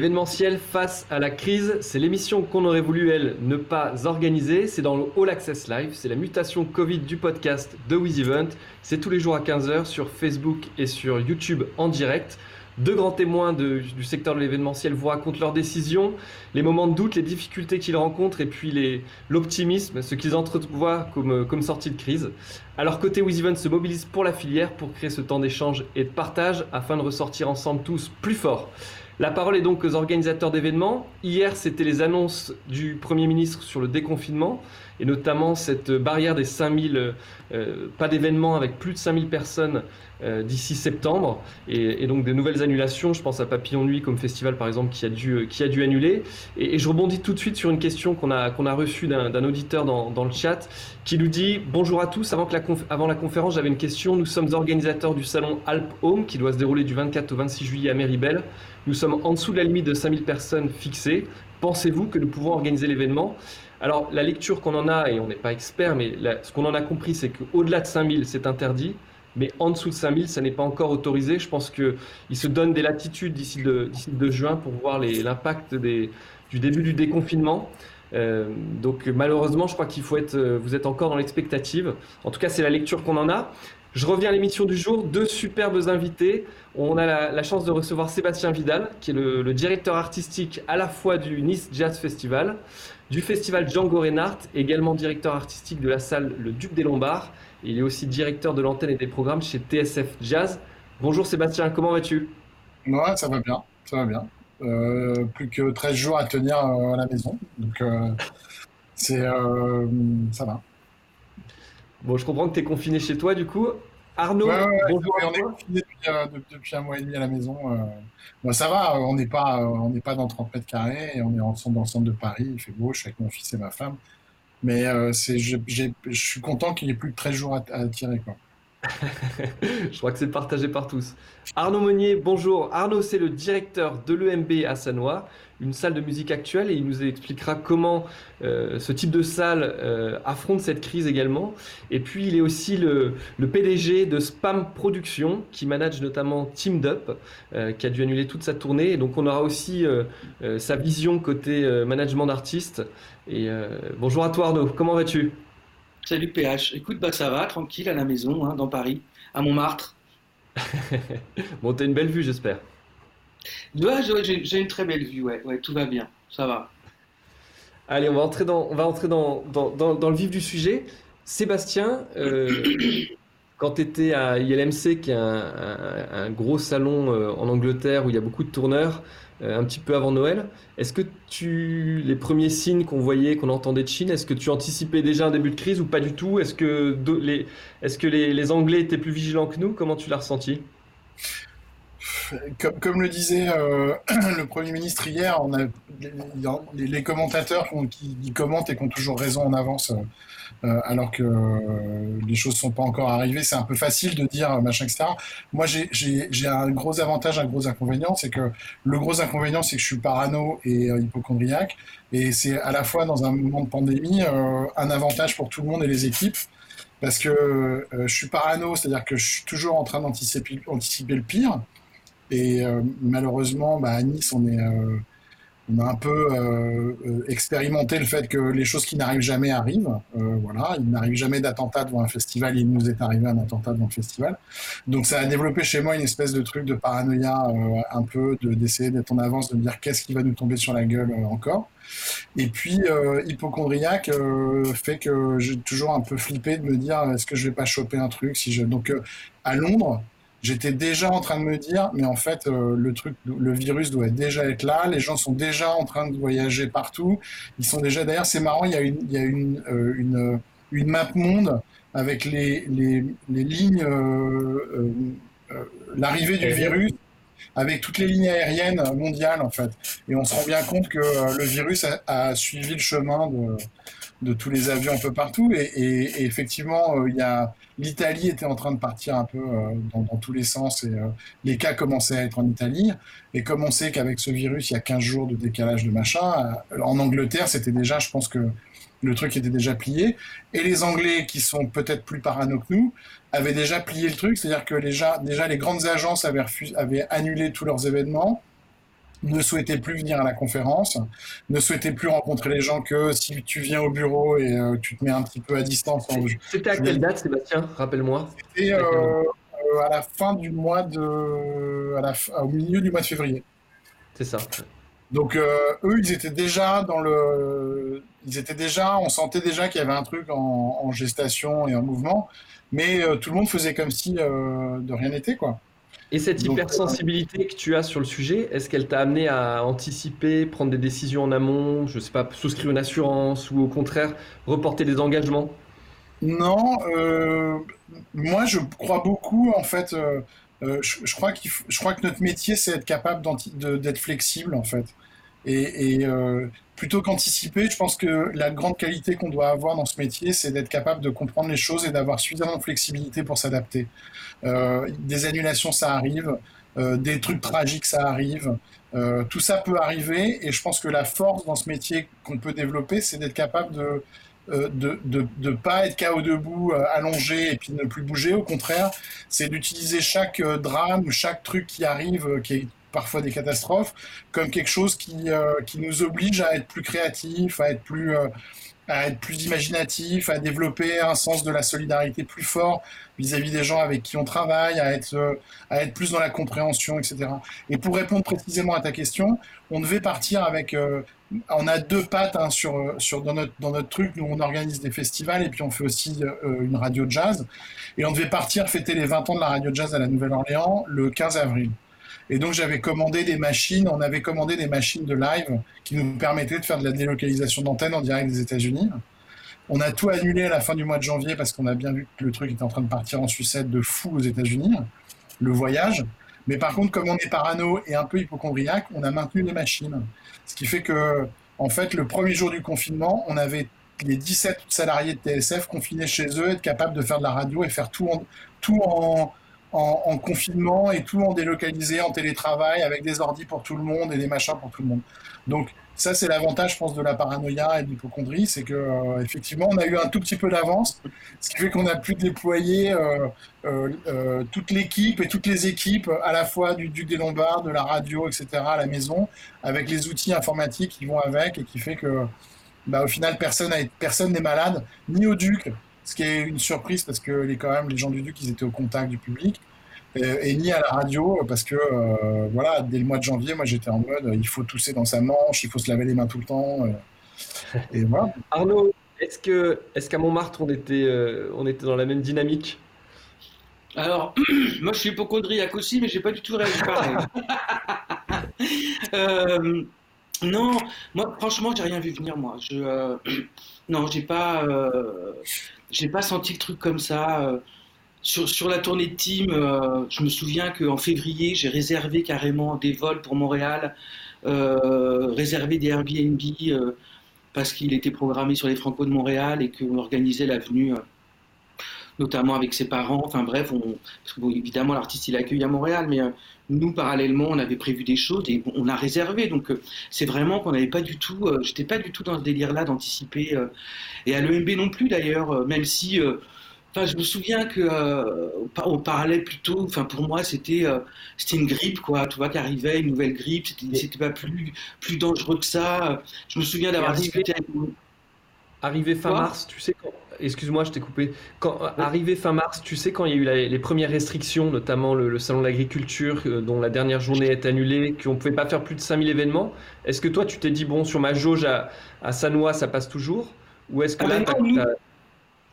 L'événementiel face à la crise, c'est l'émission qu'on aurait voulu, elle, ne pas organiser. C'est dans le All Access Live. C'est la mutation Covid du podcast de WizEvent. C'est tous les jours à 15h sur Facebook et sur YouTube en direct. Deux grands témoins du secteur de l'événementiel vous racontent leurs décisions, les moments de doute, les difficultés qu'ils rencontrent et puis l'optimisme, ce qu'ils entrevoient comme, comme sortie de crise. Leur côté, WizEvent se mobilise pour la filière pour créer ce temps d'échange et de partage afin de ressortir ensemble tous plus forts. La parole est donc aux organisateurs d'événements. Hier, c'était les annonces du Premier ministre sur le déconfinement et notamment cette barrière des 5000, euh, pas d'événements avec plus de 5000 personnes euh, d'ici septembre et, donc des nouvelles annulations. Je pense à Papillon Nuit comme festival par exemple qui a dû, qui a dû annuler. Et, je rebondis tout de suite sur une question qu'on a, a reçue d'un auditeur dans, le chat qui nous dit Bonjour à tous, avant, que la, avant la conférence j'avais une question. Nous sommes organisateurs du salon Alp Home qui doit se dérouler du 24 au 26 juillet à Méribel. Nous sommes en dessous de la limite de 5000 personnes fixées. Pensez-vous que nous pouvons organiser l'événement? Alors, la lecture qu'on en a, et on n'est pas expert, mais ce qu'on en a compris, c'est qu'au-delà de 5000, c'est interdit mais en dessous de 5000, ça n'est pas encore autorisé. Je pense qu'il se donne des latitudes d'ici le, 2 juin pour voir l'impact du début du déconfinement. Euh, donc malheureusement, je crois qu'il faut être, euh, vous êtes encore dans l'expectative. En tout cas, c'est la lecture qu'on en a. Je reviens à l'émission du jour, deux superbes invités. On a la, chance de recevoir Sébastien Vidal, qui est le, directeur artistique à la fois du Nice Jazz Festival, du festival Django Reinhardt, également directeur artistique de la salle Le Duc des Lombards, il est aussi directeur de l'antenne et des programmes chez TSF Jazz. Bonjour Sébastien, comment vas-tu? Ouais, ça va bien, ça va bien. Euh, plus que 13 jours à tenir euh, à la maison. Donc, euh, ça va. Bon, je comprends que tu es confiné chez toi, du coup. Arnaud, bonjour. on est confiné depuis, un mois et demi à la maison. Bon, ça va, on n'est pas, on n'est pas dans 30 mètres carrés et on est ensemble dans le centre de Paris. Il fait beau, je suis avec mon fils et ma femme. Mais euh, c'est, je, suis content qu'il n'y ait plus que 13 jours à, à tirer. Quoi. je crois que c'est partagé par tous. Arnaud Monnier, bonjour. Arnaud, c'est le directeur de l'EMB à Sanois, une salle de musique actuelle, et il nous expliquera comment euh, ce type de salle euh, affronte cette crise également. Et puis, il est aussi le, PDG de Spam Productions, qui manage notamment Team Up, euh, qui a dû annuler toute sa tournée. Et donc, on aura aussi sa vision côté management d'artistes. Et bonjour à toi, Arnaud. Comment vas-tu? Salut PH. Écoute, bah ça va, tranquille à la maison, hein, dans Paris, à Montmartre. bon, t'as une belle vue, j'espère. Ouais, j'ai une très belle vue, ouais, ouais, tout va bien, ça va. Allez, on va entrer dans, on va entrer dans, dans, dans, le vif du sujet. Sébastien, euh, quand tu étais à ILMC, qui est un, gros salon euh, en Angleterre où il y a beaucoup de tourneurs, un petit peu avant Noël. Est-ce que tu, les premiers signes qu'on voyait, qu'on entendait de Chine, est-ce que tu anticipais déjà un début de crise ou pas du tout? Est-ce que, les, les, Anglais étaient plus vigilants que nous? Comment tu l'as ressenti? Comme, le disait euh, le Premier ministre hier, on a, les, commentateurs qui, qui, commentent et qui ont toujours raison en avance euh, euh, alors que euh, les choses sont pas encore arrivées. C'est un peu facile de dire euh, machin, etc. Moi, j'ai un gros avantage, un gros inconvénient, c'est que le gros inconvénient, c'est que je suis parano et hypochondriaque, et c'est à la fois dans un moment de pandémie un avantage pour tout le monde et les équipes parce que je suis parano, c'est-à-dire que je suis toujours en train d'anticiper anticiper le pire. Et malheureusement, bah, à Nice, on est, on a un peu euh, euh, expérimenté le fait que les choses qui n'arrivent jamais arrivent. Euh, voilà, il n'arrive jamais d'attentat devant un festival. Il nous est arrivé un attentat devant le festival. Donc ça a développé chez moi une espèce de truc de paranoïa, un peu d'essayer d'être en avance, de me dire qu'est-ce qui va nous tomber sur la gueule encore. Et puis hypochondriaque fait que j'ai toujours un peu flippé de me dire est-ce que je vais pas choper un truc donc à Londres j'étais déjà en train de me dire, mais en fait, euh, le truc, le virus doit déjà être là. Les gens sont déjà en train de voyager partout. Ils sont déjà. D'ailleurs, c'est marrant. Il y a une, il y a une, euh, une, une, map monde avec les, les, les lignes, euh, l'arrivée du virus avec toutes les lignes aériennes mondiales en fait. Et on se rend bien compte que le virus a, a suivi le chemin de, de tous les avions un peu partout. Et, effectivement, il y a l'Italie était en train de partir un peu euh, dans, tous les sens et euh, les cas commençaient à être en Italie. Et comme on sait qu'avec ce virus, il y a 15 jours de décalage de machin, euh, en Angleterre, c'était déjà, je pense que le truc était déjà plié. Et les Anglais, qui sont peut-être plus parano que nous, avaient déjà plié le truc, c'est-à-dire que déjà, déjà les grandes agences avaient annulé tous leurs événements. Ne souhaitaient plus venir à la conférence, ne souhaitaient plus rencontrer les gens que si tu viens au bureau et euh, tu te mets un petit peu à distance. C'était à quelle date, Sébastien? Rappelle-moi. C'était euh, à la fin du mois de, à la, au milieu du mois de février. C'est ça. Donc eux, ils étaient déjà dans le, ils étaient déjà, on sentait déjà qu'il y avait un truc en, en, gestation et en mouvement, mais tout le monde faisait comme si de rien n'était, quoi. Et cette hypersensibilité que tu as sur le sujet, est-ce qu'elle t'a amené à anticiper, prendre des décisions en amont, je sais pas, souscrire une assurance ou au contraire reporter des engagements? Non, euh, moi je crois beaucoup en fait. Euh, euh, je, crois je crois que notre métier c'est être capable d'être flexible en fait. Et, plutôt qu'anticiper, je pense que la grande qualité qu'on doit avoir dans ce métier, c'est d'être capable de comprendre les choses et d'avoir suffisamment de flexibilité pour s'adapter. Euh, des annulations, ça arrive. Euh, des trucs tragiques, ça arrive. Euh, tout ça peut arriver et je pense que la force dans ce métier qu'on peut développer, c'est d'être capable de de ne pas être KO debout, allongé et puis ne plus bouger. Au contraire, c'est d'utiliser chaque drame, chaque truc qui arrive, qui est parfois des catastrophes, comme quelque chose qui, qui nous oblige à être plus créatif, à être plus, à être plus imaginatif, à développer un sens de la solidarité plus fort vis-à-vis des gens avec qui on travaille, à être, euh, à être plus dans la compréhension, etc. Et pour répondre précisément à ta question, on devait partir avec... Euh, on a deux pattes hein, sur, sur, dans, notre, dans notre truc. Nous, on organise des festivals et puis on fait aussi euh, une radio jazz. Et on devait partir fêter les 20 ans de la radio jazz à la Nouvelle-Orléans le 15 avril. Et donc j'avais commandé des machines, on avait commandé des machines de live qui nous permettaient de faire de la délocalisation d'antenne en direct des États-Unis. On a tout annulé à la fin du mois de janvier parce qu'on a bien vu que le truc était en train de partir en sucette de fou aux États-Unis, le voyage. Mais par contre, comme on est parano et un peu hypochondriaque, on a maintenu les machines. Ce qui fait que, en fait, le premier jour du confinement, on avait les 17 salariés de TSF confinés chez eux, être capables de faire de la radio et faire tout tout en, en, confinement et tout en délocalisé, en télétravail, avec des ordis pour tout le monde et des machins pour tout le monde. Donc ça, c'est l'avantage, je pense, de la paranoïa et de l'hypochondrie, c'est que euh, effectivement, on a eu un tout petit peu d'avance, ce qui fait qu'on a pu déployer euh, euh, toute l'équipe et toutes les équipes, à la fois du Duc des Lombards, de la radio, etc., à la maison, avec les outils informatiques qui vont avec, et qui fait que, bah, au final, personne n'est malade, ni au Duc, ce qui est une surprise parce que les, quand même, les gens du Duc, ils étaient au contact du public. Et, ni à la radio parce que euh, voilà dès le mois de janvier moi j'étais en mode il faut tousser dans sa manche il faut se laver les mains tout le temps euh. et voilà. Arnaud est-ce que est-ce qu'à Montmartre on était euh, on était dans la même dynamique? Alors moi je suis hypochondriaque aussi mais j'ai pas du tout réagi pareil non moi franchement j'ai rien vu venir moi je non j'ai pas j'ai pas senti le truc comme ça. Euh, sur, sur la tournée de team, euh, je me souviens qu'en février, j'ai réservé carrément des vols pour Montréal, euh, réservé des Airbnb parce qu'il était programmé sur les Franco de Montréal et qu'on organisait l'avenue notamment avec ses parents. Enfin bref, évidemment l'artiste il accueille à Montréal, mais nous parallèlement on avait prévu des choses et on a réservé. Donc c'est vraiment qu'on n'avait pas du tout, j'étais pas du tout dans ce délire-là d'anticiper et à l'EMB non plus d'ailleurs, euh, même si. Euh, enfin, je me souviens que euh, on parlait plutôt. Enfin, pour moi, c'était c'était une grippe, quoi. Tu vois, qui arrivait, une nouvelle grippe. C'était pas plus plus dangereux que ça. Je me souviens d'avoir discuté avec. Arrivé fin mars, tu sais quand. Excuse-moi, je t'ai coupé. Quand, arrivé fin mars, tu sais quand il y a eu les premières restrictions, notamment le, salon de l'agriculture, dont la dernière journée est annulée, qu'on ne pouvait pas faire plus de 5000 événements. Est-ce que toi, tu t'es dit, bon, sur ma jauge à, à Sanois, ça passe toujours? Ou est-ce que ah ben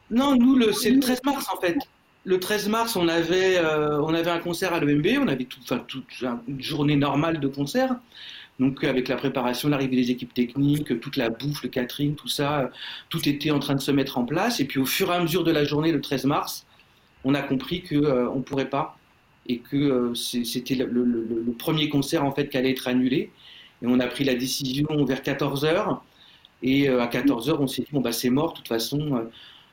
non, nous, c'est le 13 mars en fait. Le 13 mars, on avait, euh, on avait un concert à l'EMB, on avait tout, toute une journée normale de concert. Donc avec la préparation, l'arrivée des équipes techniques, toute la bouffe, le catering, tout ça, tout était en train de se mettre en place. Et puis au fur et à mesure de la journée, le 13 mars, on a compris qu'on euh, ne pourrait pas et que euh, c'était le, premier concert en fait qui allait être annulé. Et on a pris la décision vers 14 heures et euh, à 14h, on s'est dit, bon, bah, c'est mort, de toute façon,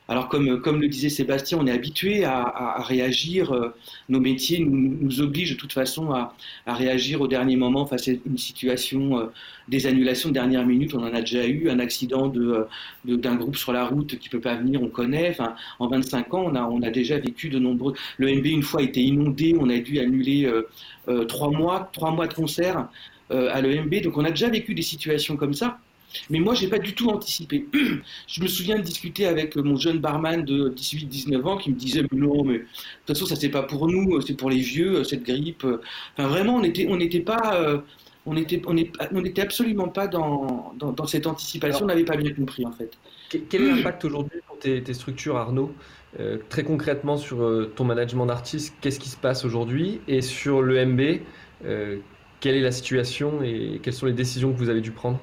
Alors comme, le disait Sébastien, on est habitué à, réagir, euh, nos métiers nous, obligent de toute façon à, réagir au dernier moment face à une situation, euh, des annulations de dernière minute, on en a déjà eu, un accident de, d'un groupe sur la route qui peut pas venir, on connaît, en 25 ans, on a, déjà vécu de nombreux... Le MB, une fois, a été inondé, on a dû annuler euh, trois, mois, trois mois de concert à l'EMB, donc on a déjà vécu des situations comme ça. Mais moi, j'ai pas du tout anticipé. je me souviens de discuter avec mon jeune barman de 18-19 ans qui me disait non, mais de toute façon, ça c'est pas pour nous, c'est pour les vieux, cette grippe. Enfin, vraiment, on n'était on n'était pas, euh, on était, on n'était absolument pas dans, dans, cette anticipation. on n'avait pas bien compris en fait. Quel est l'impact aujourd'hui pour tes, structures, Arnaud? Euh, Très concrètement sur euh, ton management d'artiste, qu'est-ce qui se passe aujourd'hui? Et sur le MB, euh, quelle est la situation et quelles sont les décisions que vous avez dû prendre?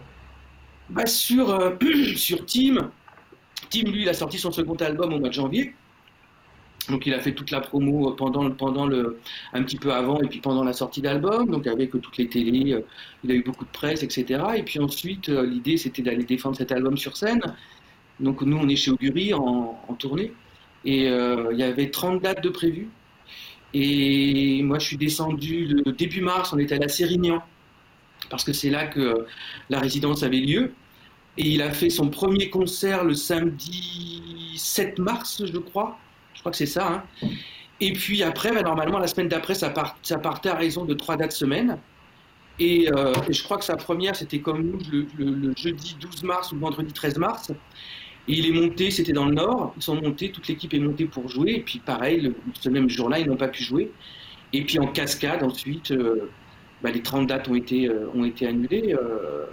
Bah sur, euh, sur Tim, Tim, lui, a sorti son second album au mois de janvier. Donc il a fait toute la promo pendant, pendant un petit peu avant et puis pendant la sortie d'album, donc avec toutes les télés, euh, il a eu beaucoup de presse, etc. Et puis ensuite, euh, l'idée c'était d'aller défendre cet album sur scène. Donc nous, on est chez Augury en, en tournée et il y avait 30 dates de prévues. Et moi, je suis descendu le début mars, on était à la Sérignan parce que c'est là que la résidence avait lieu. Et il a fait son premier concert le samedi 7 mars, je crois. Je crois que c'est ça. Hein. Et puis après, bah, normalement, la semaine d'après, ça, part, ça, partait à raison de trois dates semaine. Et, euh, je crois que sa première, c'était comme nous, le, jeudi 12 mars ou le vendredi 13 mars. Et il est monté, c'était dans le nord. Ils sont montés, toute l'équipe est montée pour jouer. Et puis pareil, ce même jour-là, ils n'ont pas pu jouer. Et puis en cascade, ensuite, euh, bah, les 30 dates ont été, euh, annulées. Euh,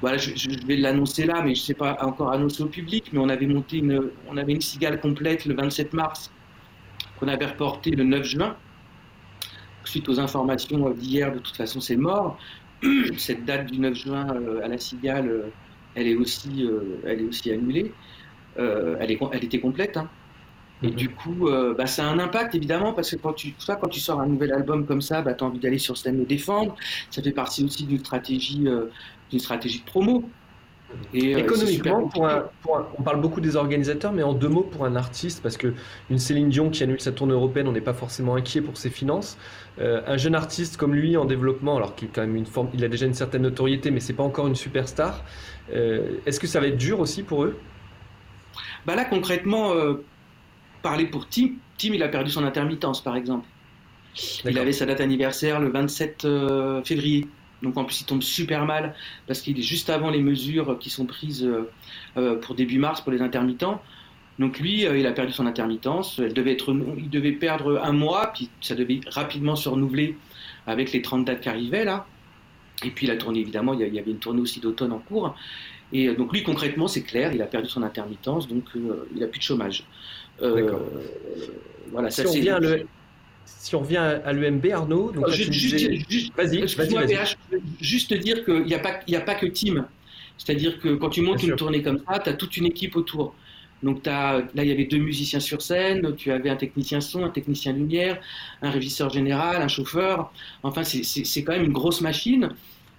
voilà, je, vais l'annoncer là, mais je ne sais pas encore annoncer au public, mais on avait monté une, on avait une cigale complète le 27 mars, qu'on avait reporté le 9 juin. Suite aux informations d'hier, de toute façon, c'est mort. Cette date du 9 juin à la cigale, elle est aussi, elle est aussi annulée. elle, elle était complète. Hein. Et du coup, euh, bah, ça a un impact évidemment parce que quand tu, toi, quand tu sors un nouvel album comme ça, bah, tu as envie d'aller sur scène le défendre. Ça fait partie aussi d'une stratégie, euh, d'une stratégie de promo. Et, euh, Économiquement, pour un, pour un, on parle beaucoup des organisateurs, mais en deux mots pour un artiste, parce que une Céline Dion qui annule sa tournée européenne, on n'est pas forcément inquiet pour ses finances. Euh, un jeune artiste comme lui en développement, alors qu'il quand même une forme, il a déjà une certaine notoriété, mais c'est pas encore une superstar. Euh, Est-ce que ça va être dur aussi pour eux? Bah là concrètement parler pour Tim. Tim, il a perdu son intermittence, par exemple. Il avait sa date anniversaire le 27 euh, février. Donc en plus, il tombe super mal parce qu'il est juste avant les mesures qui sont prises euh, euh, pour début mars pour les intermittents. Donc lui, il a perdu son intermittence. Elle devait être, il devait perdre un mois, puis ça devait rapidement se renouveler avec les 30 dates qui arrivaient là. Et puis la tournée, évidemment, il y avait une tournée aussi d'automne en cours. Et donc lui, concrètement, c'est clair, il a perdu son intermittence, donc il n'a plus de chômage. Euh, voilà, si, on revient à le, si on revient à l'UMB, Arnaud, donc juste, disais... juste, vas-y, vas-y, vas juste dire qu'il n'y a, pas, a pas que team. C'est-à-dire que quand tu montes Bien une sûr. tournée comme ça, tu as toute une équipe autour. Donc as, là, il y avait deux musiciens sur scène, tu avais un technicien son, un technicien lumière, un régisseur général, un chauffeur. Enfin, c'est quand même une grosse machine.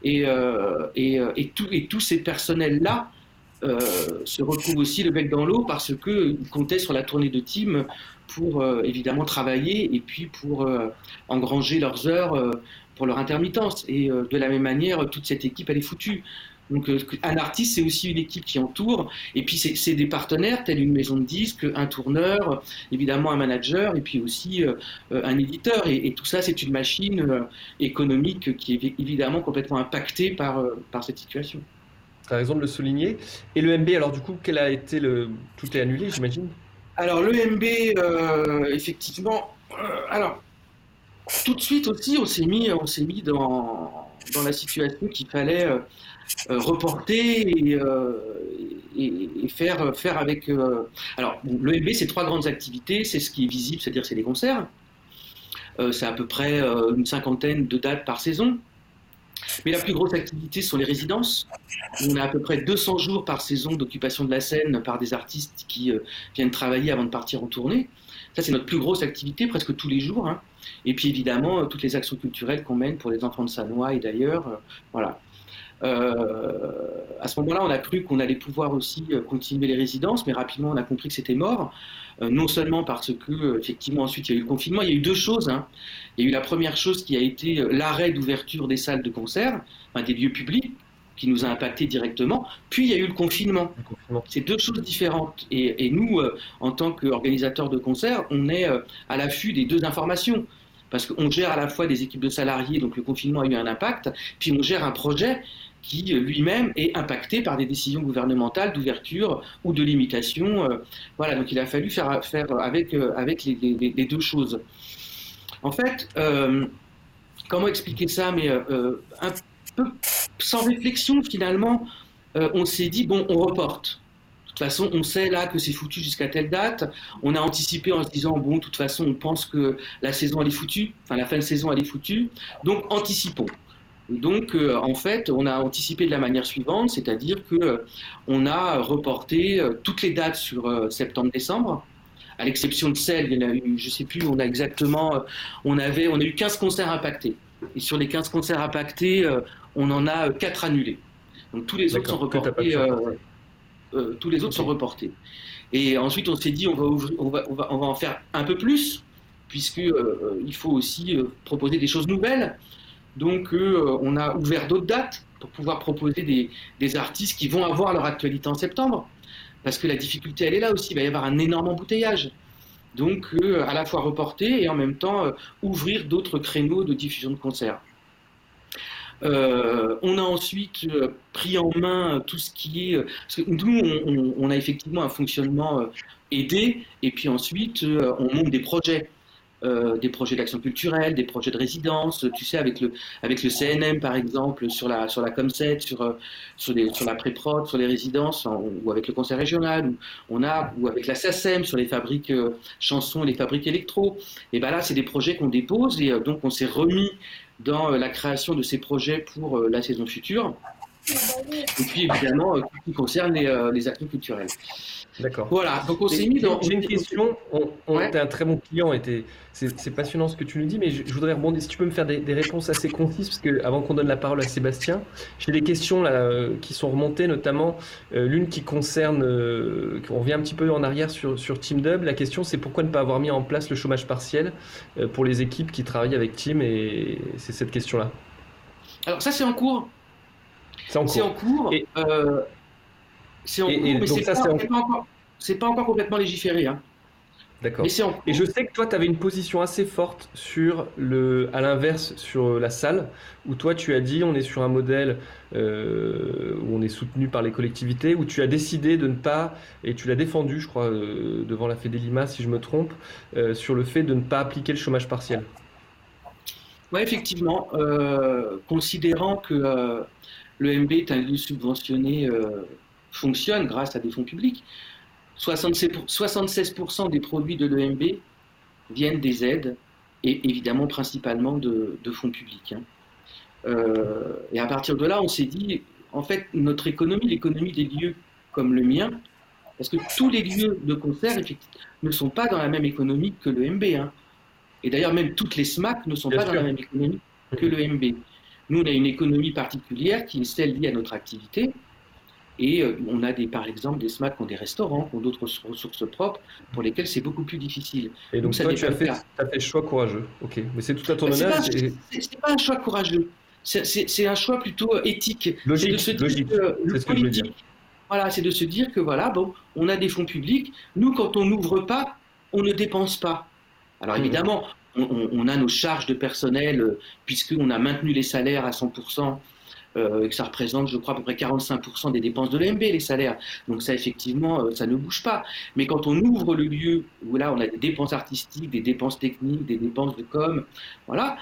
Et, euh, et, euh, et, tout, et tous ces personnels-là euh, se retrouvent aussi le bec dans l'eau parce qu'ils comptaient sur la tournée de team pour euh, évidemment travailler et puis pour euh, engranger leurs heures pour leur intermittence. Et de la même manière, toute cette équipe, elle est foutue. Donc un artiste, c'est aussi une équipe qui entoure, et puis c'est des partenaires, tels une maison de disques, un tourneur, évidemment un manager, et puis aussi euh, un éditeur. Et, tout ça, c'est une machine euh, économique qui est évidemment complètement impactée euh, par cette situation. Tu as raison de le souligner. Et le MB, alors du coup, quel a été le... Tout est annulé, j'imagine? Alors le MB, effectivement, alors tout de suite aussi, on s'est mis, on s'est mis dans, dans la situation qu'il fallait euh, reporter et, euh, faire, faire avec. Euh... Alors, le MB, c'est trois grandes activités. C'est ce qui est visible, c'est-à-dire c'est les concerts. Euh, c'est à peu près euh, une cinquantaine de dates par saison. Mais la plus grosse activité sont les résidences. On a à peu près 200 jours par saison d'occupation de la scène par des artistes qui euh, viennent travailler avant de partir en tournée. Ça, c'est notre plus grosse activité, presque tous les jours. Hein. Et puis évidemment, toutes les actions culturelles qu'on mène pour les enfants de Sanois et d'ailleurs. Euh, voilà. À ce moment-là, on a cru qu'on allait pouvoir aussi continuer les résidences, mais rapidement, on a compris que c'était mort. non seulement parce que, effectivement, ensuite, il y a eu le confinement. Il y a eu deux choses. Hein. Il y a eu la première chose qui a été l'arrêt d'ouverture des salles de concert, des lieux publics, qui nous a impacté directement. Puis il y a eu le confinement. C'est deux choses différentes. Et, nous, euh, en tant qu'organisateurs de concerts, on est euh, à l'affût des deux informations. Parce qu'on gère à la fois des équipes de salariés, donc le confinement a eu un impact, puis on gère un projet qui euh, lui-même est impacté par des décisions gouvernementales d'ouverture ou de limitation. Voilà, donc il a fallu faire, avec, avec les, deux choses. En fait, comment expliquer ça? Mais un sans réflexion, finalement, euh, on s'est dit, bon, on reporte. De toute façon, on sait là que c'est foutu jusqu'à telle date. On a anticipé en se disant, bon, de toute façon, on pense que la saison, elle est foutue. Enfin, la fin de saison, elle est foutue. Donc, anticipons. Donc, euh, en fait, on a anticipé de la manière suivante, c'est-à-dire que euh, on a reporté toutes les dates sur septembre-décembre, à l'exception de celles, il y en a eu, je sais plus, on a exactement, on avait, on a eu 15 concerts impactés. Et sur les 15 concerts impactés, on en a euh, quatre annulés. Donc tous les autres sont reportés. Euh, euh, tous les autres sont reportés. Et ensuite, on s'est dit, on va, on, va, on, va, en faire un peu plus, puisqu'il il faut aussi proposer des choses nouvelles. Donc, on a ouvert d'autres dates pour pouvoir proposer des, artistes qui vont avoir leur actualité en septembre. Parce que la difficulté, elle est là aussi. Il va y avoir un énorme embouteillage. Donc, à la fois reporter et en même temps ouvrir d'autres créneaux de diffusion de concerts. Euh, on a ensuite euh, pris en main tout ce qui est... Euh, parce que nous, on, a effectivement un fonctionnement aidé, et puis ensuite, on monte des projets. Des projets d'action culturelle, des projets de résidence, tu sais, avec le, avec CNM par exemple, sur la, sur la Comset, sur, sur la pré-prod, sur les résidences, ou avec le conseil régional, ou, on a, ou avec la SACEM sur les fabriques chansons et les fabriques électro. Et ben là, c'est des projets qu'on dépose, et donc on s'est remis dans euh, la création de ces projets pour euh, la saison future. Et puis évidemment, euh, tout ce qui concerne les, actions culturelles. D'accord. Voilà, donc on s'est mis dans. J'ai une question. On, on un très bon client c'est passionnant ce que tu nous dis, mais je, voudrais rebondir. Si tu peux me faire des, réponses assez concises, parce que avant qu'on donne la parole à Sébastien, j'ai des questions là, qui sont remontées, notamment l'une qui concerne. on revient un petit peu en arrière sur, sur TeamDub. La question, c'est pourquoi ne pas avoir mis en place le chômage partiel pour les équipes qui travaillent avec Team Et c'est cette question-là. Alors, ça, c'est en cours. C'est en cours. C'est en cours, mais c'est pas, encore, complètement légiféré. Hein. D'accord. Et je sais que toi, tu avais une position assez forte sur le, à l'inverse, sur la salle, où toi, tu as dit, on est sur un modèle euh, où on est soutenu par les collectivités, où tu as décidé de ne pas, et tu l'as défendu, je crois, euh, devant la Fédélima, si je me trompe, euh, sur le fait de ne pas appliquer le chômage partiel. Oui, effectivement, considérant que le MB est un lieu subventionné fonctionne grâce à des fonds publics. 76% des produits de l'EMB viennent des aides et évidemment principalement de, fonds publics. Hein. Euh, et à partir de là, on s'est dit, en fait, notre économie, l'économie des lieux comme le mien, parce que tous les lieux de concert ne sont pas dans la même économie que le MB. Hein. Et d'ailleurs, même toutes les SMAC ne sont pas dans la même économie que le MB. Nous, on a une économie particulière qui est celle liée à notre activité. Et euh, on a des, par exemple des SMAC qui ont des restaurants, qui ont d'autres ressources propres, pour lesquelles c'est beaucoup plus difficile. Et donc, toi, tu as fait, as fait choix courageux. Ok, mais c'est tout à ton bah, honneur. C'est pas, un choix courageux. C'est un choix plutôt euh, éthique. Logique, logique. C'est ce que je veux dire. Voilà, c'est de se dire que voilà, bon, on a des fonds publics. Nous, quand on n'ouvre pas, on ne dépense pas. Alors mmh. évidemment, on, a nos charges de personnel, euh, puisqu'on a maintenu les salaires à 100% euh, que ça représente, je crois, à peu près 45% des dépenses de l'EMB, les salaires. Donc ça, effectivement, euh, ça ne bouge pas. Mais quand on ouvre le lieu, où là, on a des dépenses artistiques, des dépenses techniques, des dépenses de com, voilà,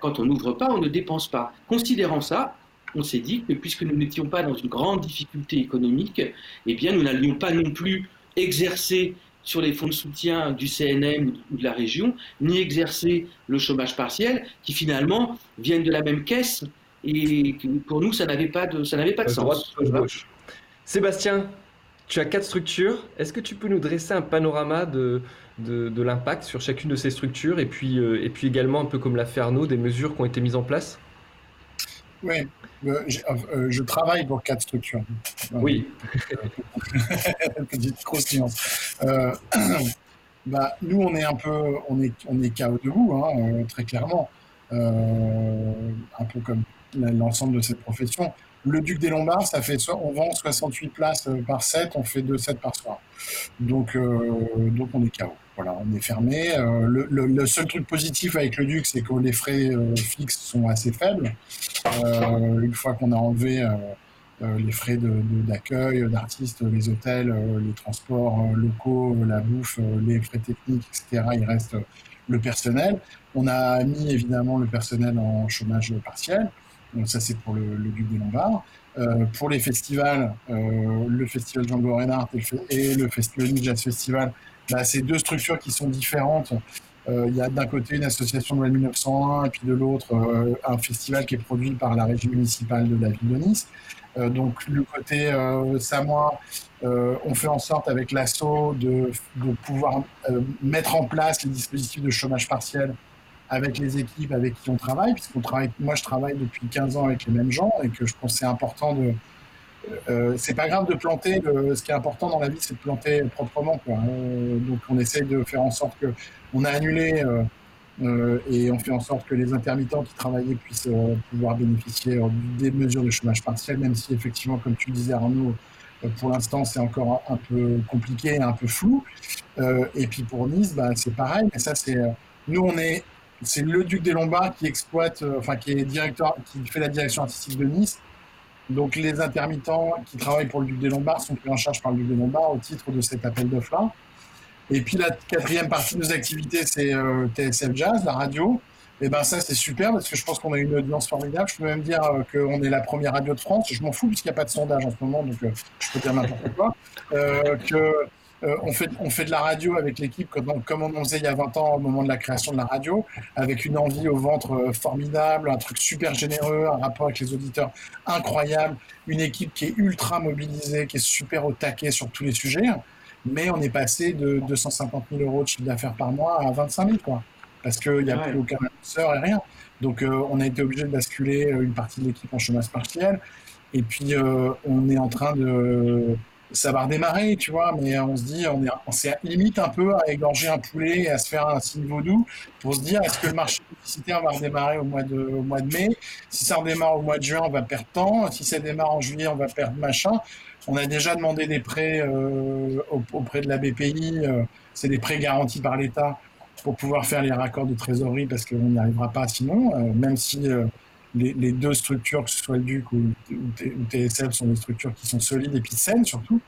quand on n'ouvre pas, on ne dépense pas. Considérant ça, on s'est dit que puisque nous n'étions pas dans une grande difficulté économique, eh bien, nous n'allions pas non plus exercer sur les fonds de soutien du CNM ou de la région, ni exercer le chômage partiel, qui finalement viennent de la même caisse et pour nous, ça n'avait pas de, ça n'avait pas de sens. Sébastien, tu as quatre structures. Est-ce que tu peux nous dresser un panorama de, de, l'impact sur chacune de ces structures et puis, euh, et puis également, un peu comme l'a fait Arnaud, des mesures qui ont été mises en place? Oui, je travaille pour quatre structures. Oui. Petite croustillance. bah, nous, on est un peu, on est, on est KO debout, hein, très clairement. un peu comme l'ensemble de cette profession. Le Duc des Lombards, ça fait, on vend 68 places euh, par set, on fait 2 sets par soir. Donc, euh, donc on est KO. Voilà, on est fermé. Euh, le, seul truc positif avec le Duc, c'est que les frais fixes sont assez faibles. une fois qu'on a enlevé les frais d'accueil, d'artistes, les hôtels, les transports locaux, la bouffe, les frais techniques, etc., il reste le personnel. On a mis évidemment le personnel en chômage partiel. Donc ça, c'est pour le, Duc des Lombards. Euh, pour les festivals, euh, le festival Django Reinhardt et le, festival Jazz Festival, bah, c'est deux structures qui sont différentes. Euh, il y a d'un côté une association de 1901 et puis de l'autre un festival qui est produit par la régie municipale de la ville de Nice. donc le côté Samoa, on fait en sorte avec l'ASSO de, de, pouvoir mettre en place les dispositifs de chômage partiel avec les équipes avec qui on travaille, travaille, moi je travaille depuis 15 ans avec les mêmes gens et que je pense que c'est important de. Euh, c'est pas grave de planter, ce qui est important dans la vie c'est de planter proprement. Quoi. Euh, donc on essaye de faire en sorte que. On a annulé euh, et on fait en sorte que les intermittents qui travaillaient puissent pouvoir bénéficier des mesures de chômage partiel, même si effectivement, comme tu disais Arnaud, pour l'instant c'est encore un, peu compliqué, un peu flou. et puis pour Nice, bah, c'est pareil, mais ça c'est. Nous, on est c'est le Duc des Lombards qui exploite, euh, enfin qui est directeur, qui fait la direction artistique de Nice. Donc les intermittents qui travaillent pour le Duc des Lombards sont pris en charge par le Duc des Lombards au titre de cet appel d'offres-là. Et puis la quatrième partie de nos activités, c'est euh, TSF Jazz, la radio. Et ben ça c'est super parce que je pense qu'on a une audience formidable. Je peux même dire euh, qu'on est la première radio de France. Je m'en fous puisqu'il n'y a pas de sondage en ce moment, donc je peux dire n'importe quoi. que euh, on, fait, on fait de la radio avec l'équipe comme, comme, on en faisait il y a 20 ans au moment de la création de la radio, avec une envie au ventre euh, formidable, un truc super généreux, un rapport avec les auditeurs incroyable, une équipe qui est ultra mobilisée, qui est super au taquet sur tous les sujets. Mais on est passé de 250 000 euros de chiffre d'affaires par mois à 25 000, quoi. Parce qu'il n'y a plus aucun annonceur et rien. Donc euh, on a été obligé de basculer une partie de l'équipe en chômage partiel. Et puis on est en train de ça va redémarrer, tu vois, mais on se dit, on, est, on limite un peu à égorger un poulet et à se faire un signe vaudou pour se dire, est-ce que le marché publicitaire va redémarrer au mois, de, au mois de mai? Si ça redémarre au mois de juin, on va perdre temps. Si ça démarre en juillet, on va perdre machin. On a déjà demandé des prêts euh, auprès de la BPI, euh, c'est des prêts garantis par l'État pour pouvoir faire les raccords de trésorerie parce qu'on n'y arrivera pas sinon, euh, même si les, deux structures, que ce soit le Duc ou, TSF, sont des structures qui sont solides et puis saines surtout,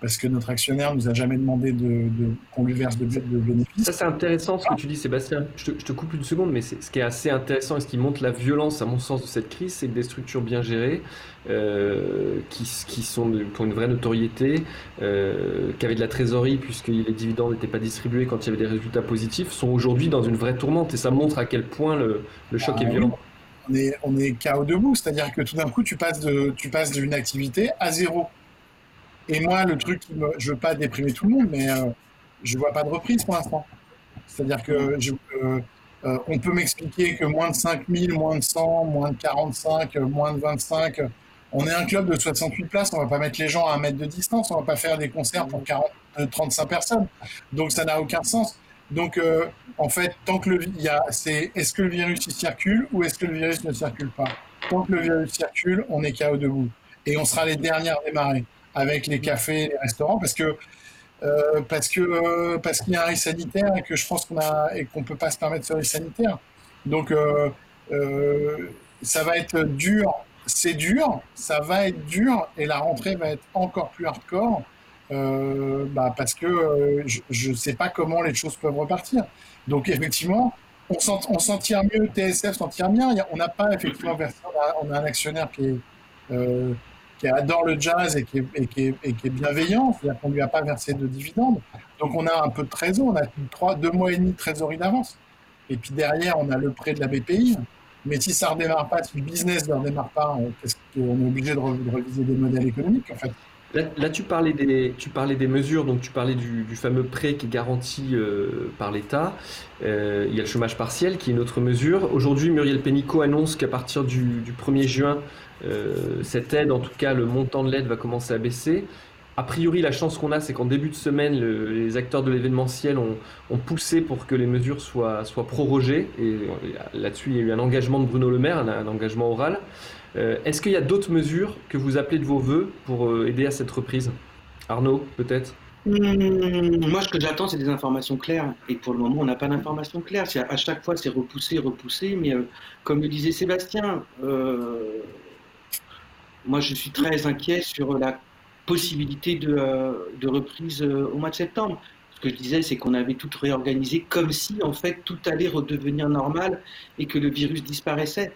parce que notre actionnaire nous a jamais demandé de, qu'on lui verse de, de bénéfices. Ça c'est intéressant ce que tu dis Sébastien. Je te, coupe une seconde, mais ce qui est assez intéressant et ce qui montre la violence à mon sens de cette crise, c'est que des structures bien gérées, euh, qui, qui, sont ont une vraie notoriété, euh, qui avaient de la trésorerie puisque les dividendes n'étaient pas distribués quand il y avait des résultats positifs, sont aujourd'hui dans une vraie tourmente et ça montre à quel point le, le choc est ah violent on est, on est debout, c'est-à-dire que tout d'un coup, tu passes, de, tu passes d'une activité à zéro. Et moi, le truc, je ne veux pas déprimer tout le monde, mais euh, je vois pas de reprise pour l'instant. C'est-à-dire que euh, euh, on peut m'expliquer que moins de 5000, moins de 100, moins de 45, moins de 25, on est un club de 68 places, on va pas mettre les gens à un mètre de distance, on va pas faire des concerts pour 40, 35 personnes. Donc ça n'a aucun sens. Donc, euh, en fait, tant que le il y c'est est-ce que le virus circule ou est-ce que le virus ne circule pas? Tant que le virus circule, on est KO debout. Et on sera les derniers à démarrer avec les cafés, les restaurants, parce que euh, parce que euh, qu'il y a un risque sanitaire et que je pense qu'on a peut pas se permettre ce risque sanitaire. Donc ça va être dur, c'est dur, ça va être dur et la rentrée va être encore plus hardcore euh, bah parce que euh, je ne sais pas comment les choses peuvent repartir. Donc effectivement, on s'en tire mieux, TSF s'en tire bien. on n'a pas effectivement on a un actionnaire qui, euh, qui adore le jazz et qui est, qui est, bienveillant, c'est-à-dire qu'on ne lui a pas versé de dividendes. Donc on a un peu de trésor, on a deux mois et demi de trésorerie d'avance. Et puis derrière, on a le prêt de la BPI. Mais si ça ne redémarre pas, si le business ne redémarre pas, qu'on est obligé de, de, réviser des modèles économiques en fait? Là, tu, parlais des, tu mesures, donc tu parlais du, fameux prêt qui est garanti euh, par l'État. Euh, il y a le chômage partiel qui est une autre mesure. Aujourd'hui, Muriel Pénicaud annonce qu'à partir du, 1er juin, euh, cette aide, en tout cas le montant de l'aide, va commencer à baisser. A priori, la chance qu'on a, c'est qu'en début de semaine, les acteurs de l'événementiel ont, poussé pour que les mesures soient, soient prorogées. Et là-dessus, il y a eu un engagement de Bruno Le Maire, un engagement oral. Euh, est-ce qu'il y a d'autres mesures que vous appelez de vos voeux pour euh, aider à cette reprise? Arnaud, peut-être? Hmm, moi, ce que j'attends, c'est des informations claires. Et pour le moment, on n'a pas d'informations claires. À chaque fois, c'est repoussé, repoussé. Mais euh, comme le disait Sébastien, moi, je suis très inquiet sur la possibilité de, de reprise au mois de septembre. Ce que je disais, c'est qu'on avait tout réorganisé comme si, en fait, tout allait redevenir normal et que le virus disparaissait.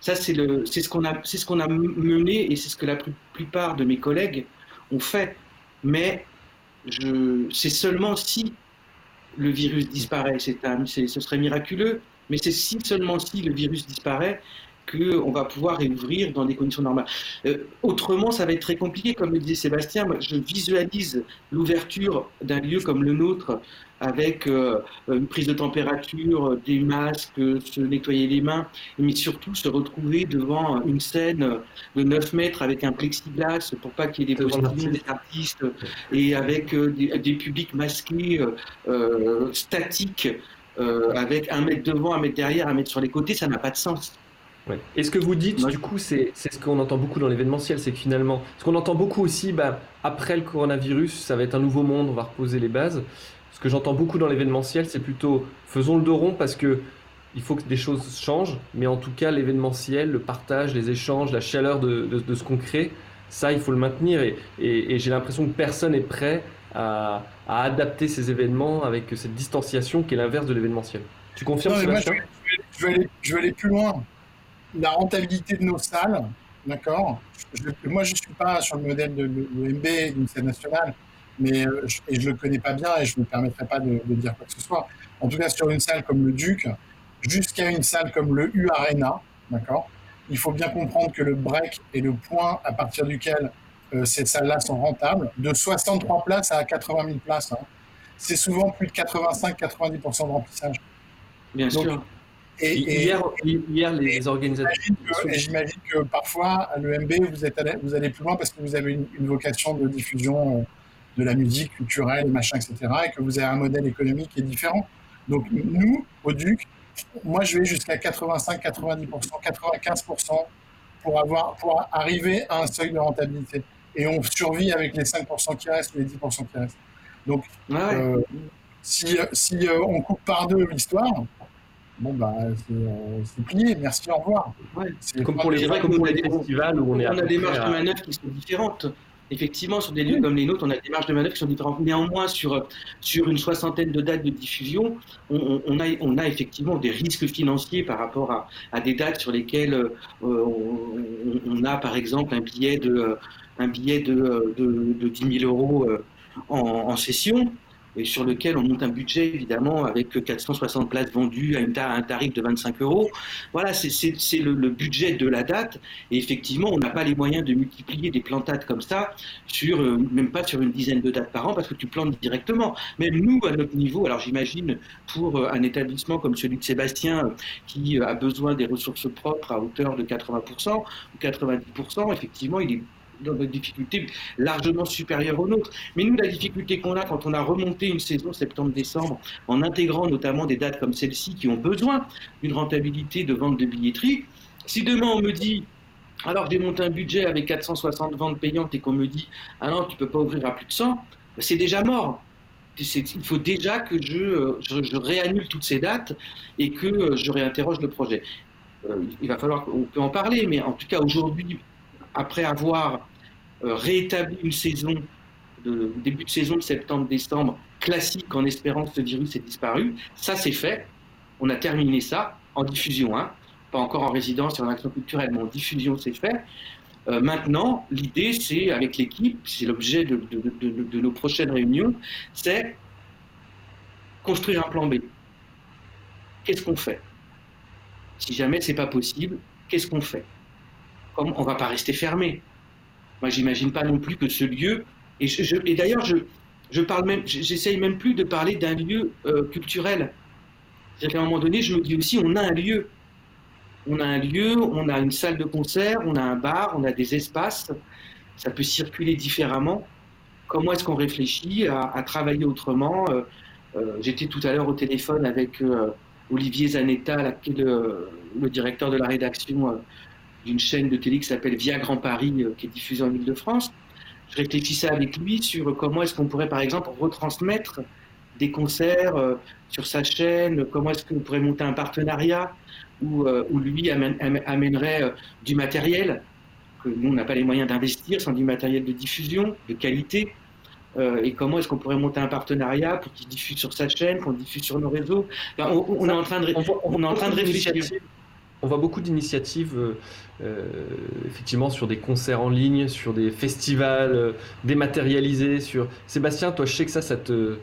Ça, c'est ce qu'on a, ce a mené et c'est ce que la plupart de mes collègues ont fait. Mais c'est seulement si le virus disparaît, c'est ce serait miraculeux, mais c'est si seulement si le virus disparaît qu'on va pouvoir réouvrir dans des conditions normales. Euh, autrement, ça va être très compliqué, comme le disait Sébastien. je visualise l'ouverture d'un lieu comme le nôtre avec euh, une prise de température, des masques, se nettoyer les mains, mais surtout se retrouver devant une scène de 9 mètres avec un plexiglas pour pas qu'il y ait des postillons des artistes et avec euh, des, publics masqués, euh, statiques, avec un mètre devant, un mètre derrière, un mètre sur les côtés, ça n'a pas de sens. Et ce que vous dites, du coup, c'est ce qu'on entend beaucoup dans l'événementiel, c'est que finalement, ce qu'on entend beaucoup aussi, bah, après le coronavirus, ça va être un nouveau monde, on va reposer les bases ce que j'entends beaucoup dans l'événementiel, c'est plutôt faisons le dos rond parce que il faut que des choses changent, mais en tout cas, l'événementiel, le partage, les échanges, la chaleur de, ce qu'on crée, ça, il faut le maintenir. Et, j'ai l'impression que personne n'est prêt à, adapter ces événements avec cette distanciation qui est l'inverse de l'événementiel. Tu confirmes, non, moi, je, vais, aller, plus loin. La rentabilité de nos salles, d'accord? Moi, je ne suis pas sur le modèle de l'OMB, d'une scène nationale mais euh, et je le connais pas bien et je ne me permettrai pas de, dire quoi que ce soit. En tout cas, sur une salle comme le Duc, jusqu'à une salle comme le U Arena, d'accord, il faut bien comprendre que le break est le point à partir duquel euh, ces salles-là sont rentables. De 63 places à 80 000 places, hein. c'est souvent plus de 85-90% de remplissage. Bien sûr. Et, hier, hier, les organisateurs. J'imagine que, parfois, à l'EMB, vous, êtes vous allez plus loin parce que vous avez une, une vocation de diffusion. Euh, de la musique culturelle, machin, etc., et que vous avez un modèle économique qui est différent. Donc nous, au Duc, moi je vais jusqu'à 85-90%, 95% pour, avoir, pour arriver à un seuil de rentabilité. Et on survit avec les 5% qui restent ou les 10% qui restent. Donc euh, si, si euh, on coupe par deux l'histoire, bon bah c'est plié, merci, au revoir. C'est comme pour les, comme pour les festivals où on est On a des marges de manœuvre qui sont différentes. Effectivement, sur des lieux comme les nôtres, on a des marges de manœuvre qui sont différentes. Néanmoins, sur, sur une soixantaine de dates de diffusion, on, a, on a effectivement des risques financiers par rapport à, à des dates sur lesquelles euh, on, a, par exemple, un billet de, un billet de, de, de 10 000 euros euh, en, en session et sur lequel on monte un budget évidemment avec 460 places vendues à, un tarif de 25 euros. Voilà, c'est le, budget de la date. Et effectivement, on n'a pas les moyens de multiplier des plantades comme ça sur euh, même pas sur une dizaine de dates par an parce que tu plantes directement. Même nous, à notre niveau, alors j'imagine pour euh, un établissement comme celui de Sébastien euh, qui a besoin des ressources propres à hauteur de 80% ou 90%, effectivement, il est dans des difficultés largement supérieures aux nôtres. Mais nous, la difficulté qu'on a quand on a remonté une saison septembre-décembre, en intégrant notamment des dates comme celle-ci qui ont besoin d'une rentabilité de vente de billetterie, si demain on me dit, alors j'ai monté un budget avec 460 ventes payantes et qu'on me dit, ah non, tu peux pas ouvrir à plus de 100, ben, c'est déjà mort. Il faut déjà que je, je, réannule toutes ces dates et que je réinterroge le projet. Euh, il va falloir qu'on peut en parler, mais en tout cas aujourd'hui, après avoir euh, réétabli une saison, début de saison de septembre-décembre, classique en espérant que ce virus ait disparu, ça c'est fait. On a terminé ça en diffusion, hein. pas encore en résidence et en action culturelle, mais en diffusion c'est fait. Euh, maintenant, l'idée, c'est avec l'équipe, c'est l'objet de, de, nos prochaines réunions, c'est construire un plan B. Qu'est-ce qu'on fait? Si jamais c'est pas possible, qu'est-ce qu'on fait? On ne va pas rester fermé. Moi, j'imagine pas non plus que ce lieu. Et, d'ailleurs, je, je parle même, j'essaye même plus de parler d'un lieu euh, culturel. C'est-à-dire qu'à un moment donné, je me dis aussi, on a un lieu. On a un lieu, on a une salle de concert, on a un bar, on a des espaces. Ça peut circuler différemment. Comment est-ce qu'on réfléchit à, travailler autrement euh, euh, J'étais tout à l'heure au téléphone avec Olivier Zanetta, le, directeur de la rédaction d'une chaîne de télé qui s'appelle Via Grand Paris, qui est diffusée en Ile-de-France. Je réfléchissais avec lui sur comment est-ce qu'on pourrait, par exemple, retransmettre des concerts euh, sur sa chaîne, comment est-ce qu'on pourrait monter un partenariat où, euh, lui amènerait euh, du matériel, que nous, on n'a pas les moyens d'investir, sans du matériel de diffusion, de qualité. et comment est-ce qu'on pourrait monter un partenariat pour qu'il diffuse sur sa chaîne, qu'on diffuse sur nos réseaux. On, est en train de, on est en train de réfléchir on voit beaucoup d'initiatives, euh, euh, effectivement, sur des concerts en ligne, sur des festivals euh, dématérialisés. Sur Sébastien, toi, je sais que ça, ça te,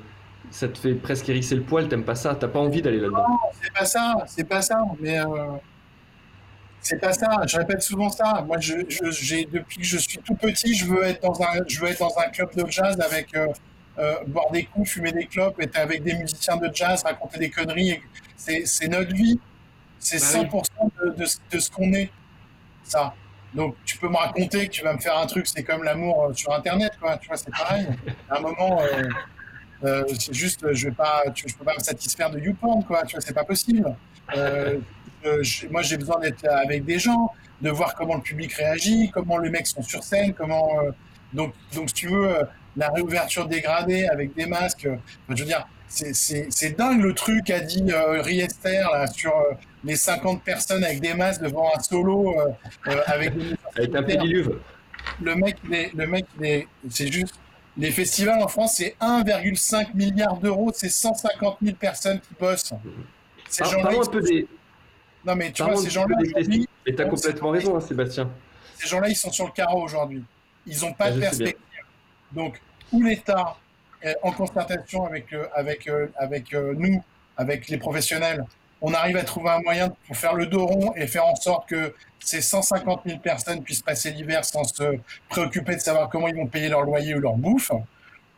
ça te fait presque hérisser le poil. T'aimes pas ça T'as pas envie d'aller là-dedans Non, c'est pas ça. C'est pas ça. Mais c'est pas ça. Je répète souvent ça. Moi, je, j'ai depuis que je suis tout petit, je veux être dans un, je veux être dans un club de jazz avec boire des coups, fumer des clopes, être avec des musiciens de jazz, raconter des conneries. C'est notre vie. C'est 100% bah de, ce qu'on est, ça. Donc, tu peux me raconter que tu vas me faire un truc, c'est comme l'amour euh, sur Internet, quoi. Tu vois, c'est pareil. À un moment, euh, euh, c'est juste, je je peux pas me satisfaire de YouPorn, quoi. Tu vois, c'est pas possible. moi, j'ai besoin d'être avec des gens, de voir comment le public réagit, comment les mecs sont sur scène, comment. donc, donc, si tu veux, la réouverture dégradée avec des masques, je veux dire, c'est dingue le truc qu'a dit Riester là, sur les 50 personnes avec des masques devant un solo euh, euh, avec un pédiluve. Le mec, le mec, c'est juste. Les festivals en France, c'est 1,5 milliard d'euros, c'est 150 000 personnes qui bossent. Ces ah, gens-là. un peu des. Non, mais tu vois, ces gens-là. Et tu as complètement raison, hein, Sébastien. Ces gens-là, ils sont sur le carreau aujourd'hui. Ils n'ont pas de perspective. Donc, où l'État, en concertation avec, avec, avec nous, avec les professionnels, on arrive à trouver un moyen pour faire le dos rond et faire en sorte que ces 150 000 personnes puissent passer l'hiver sans se préoccuper de savoir comment ils vont payer leur loyer ou leur bouffe,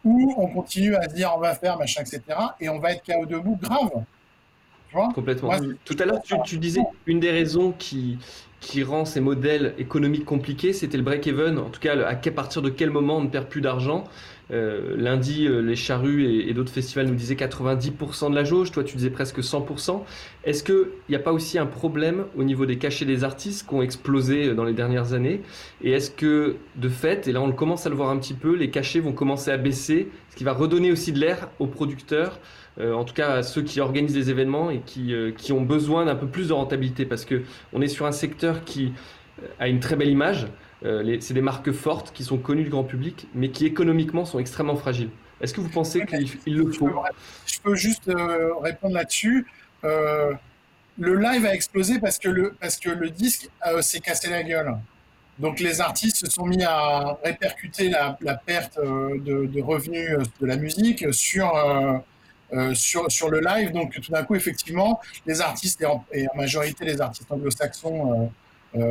ou on continue à se dire on va faire machin, etc. et on va être KO debout grave. Tu vois? Complètement. Tout à l'heure, tu, disais une des raisons qui, qui rend ces modèles économiques compliqués, c'était le break-even. En tout cas, à partir de quel moment on ne perd plus d'argent? Euh, lundi, euh, les charrues et, d'autres festivals nous disaient 90% de la jauge. Toi, tu disais presque 100%. Est-ce qu'il n'y a pas aussi un problème au niveau des cachets des artistes qui ont explosé euh, dans les dernières années? Et est-ce que, de fait, et là on commence à le voir un petit peu, les cachets vont commencer à baisser, ce qui va redonner aussi de l'air aux producteurs, en tout cas à ceux qui organisent les événements et qui, qui ont besoin d'un peu plus de rentabilité? Parce qu'on est sur un secteur qui a une très belle image. Euh, c'est des marques fortes qui sont connues du grand public, mais qui économiquement sont extrêmement fragiles. Est-ce que vous pensez qu'il le faut je peux, juste euh, répondre là-dessus. Euh, le live a explosé parce que le, parce que le disque s'est cassé la gueule. Donc les artistes se sont mis à répercuter la, perte de, revenus de la musique sur, sur, sur le live. Donc tout d'un coup, effectivement, les artistes, et en, et en majorité les artistes anglo-saxons,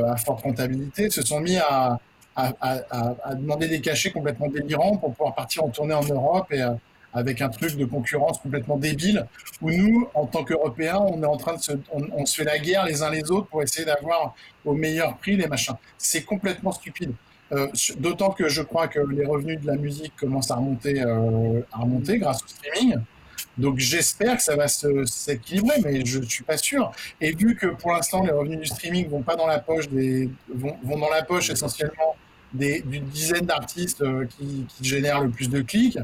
à forte rentabilité, se sont mis à, à, demander des cachets complètement délirants pour pouvoir partir en tournée en Europe et euh, avec un truc de concurrence complètement débile où nous, en tant qu'Européens, on est en train de se, on, se fait la guerre les uns les autres pour essayer d'avoir au meilleur prix les machins. C'est complètement stupide. Euh, d'autant que je crois que les revenus de la musique commencent à remonter, à remonter grâce au streaming. Donc j'espère que ça va s'équilibrer, mais je ne suis pas sûr. Et vu que pour l'instant les revenus du streaming vont pas dans la poche des vont, vont dans la poche essentiellement des d'une dizaine d'artistes euh, qui, qui, génèrent le plus de clics,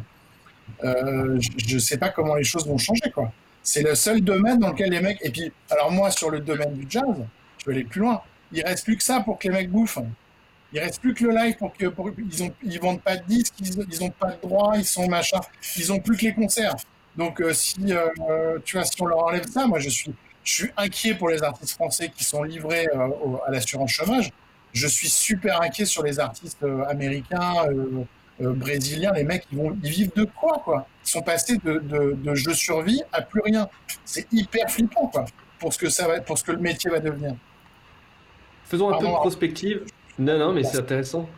euh, je ne sais pas comment les choses vont changer quoi. C'est le seul domaine dans lequel les mecs et puis alors moi sur le domaine du jazz, je vais aller plus loin. Il reste plus que ça pour que les mecs bouffent. Il reste plus que le live pour que ils ont ils vendent pas de disques, ils, ils ont pas de droits, ils sont machin, ils ont plus que les concerts. Donc, euh, si, euh, tu vois, si on leur enlève ça, moi, je suis, je suis inquiet pour les artistes français qui sont livrés euh, à l'assurance chômage. Je suis super inquiet sur les artistes américains, brésiliens. Les mecs, ils, vont, ils vivent de quoi, quoi? Ils sont passés de, de, de je survie à plus rien. C'est hyper flippant, quoi, pour ce que, ça va, pour ce que le métier va devenir. Faisons un peu de prospective. Non, non, mais c'est intéressant.